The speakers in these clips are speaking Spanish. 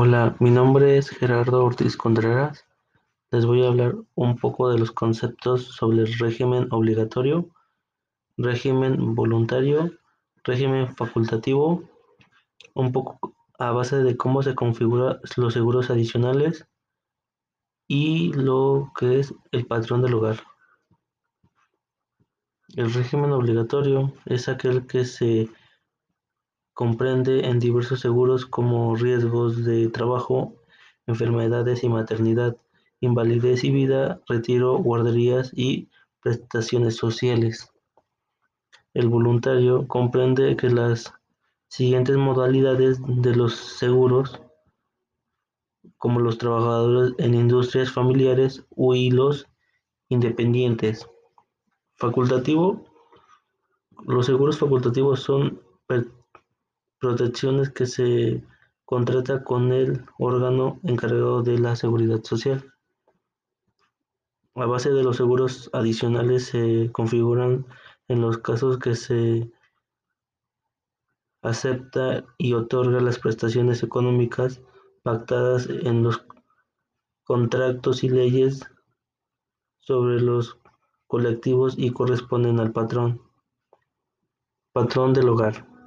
Hola, mi nombre es Gerardo Ortiz Contreras. Les voy a hablar un poco de los conceptos sobre el régimen obligatorio, régimen voluntario, régimen facultativo, un poco a base de cómo se configuran los seguros adicionales y lo que es el patrón del hogar. El régimen obligatorio es aquel que se comprende en diversos seguros como riesgos de trabajo, enfermedades y maternidad, invalidez y vida, retiro, guarderías y prestaciones sociales. El voluntario comprende que las siguientes modalidades de los seguros, como los trabajadores en industrias familiares y los independientes. Facultativo. Los seguros facultativos son protecciones que se contrata con el órgano encargado de la seguridad social. A base de los seguros adicionales se configuran en los casos que se acepta y otorga las prestaciones económicas pactadas en los contratos y leyes sobre los colectivos y corresponden al patrón. Patrón del hogar.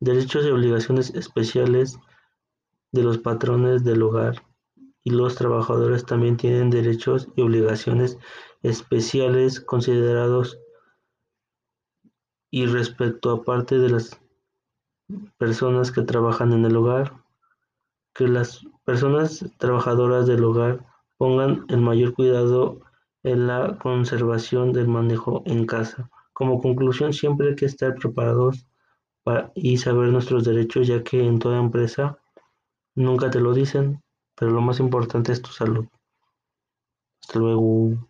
Derechos y obligaciones especiales de los patrones del hogar y los trabajadores también tienen derechos y obligaciones especiales considerados y respecto aparte de las personas que trabajan en el hogar, que las personas trabajadoras del hogar pongan el mayor cuidado en la conservación del manejo en casa. Como conclusión, siempre hay que estar preparados y saber nuestros derechos, ya que en toda empresa nunca te lo dicen, pero lo más importante es tu salud. Hasta luego.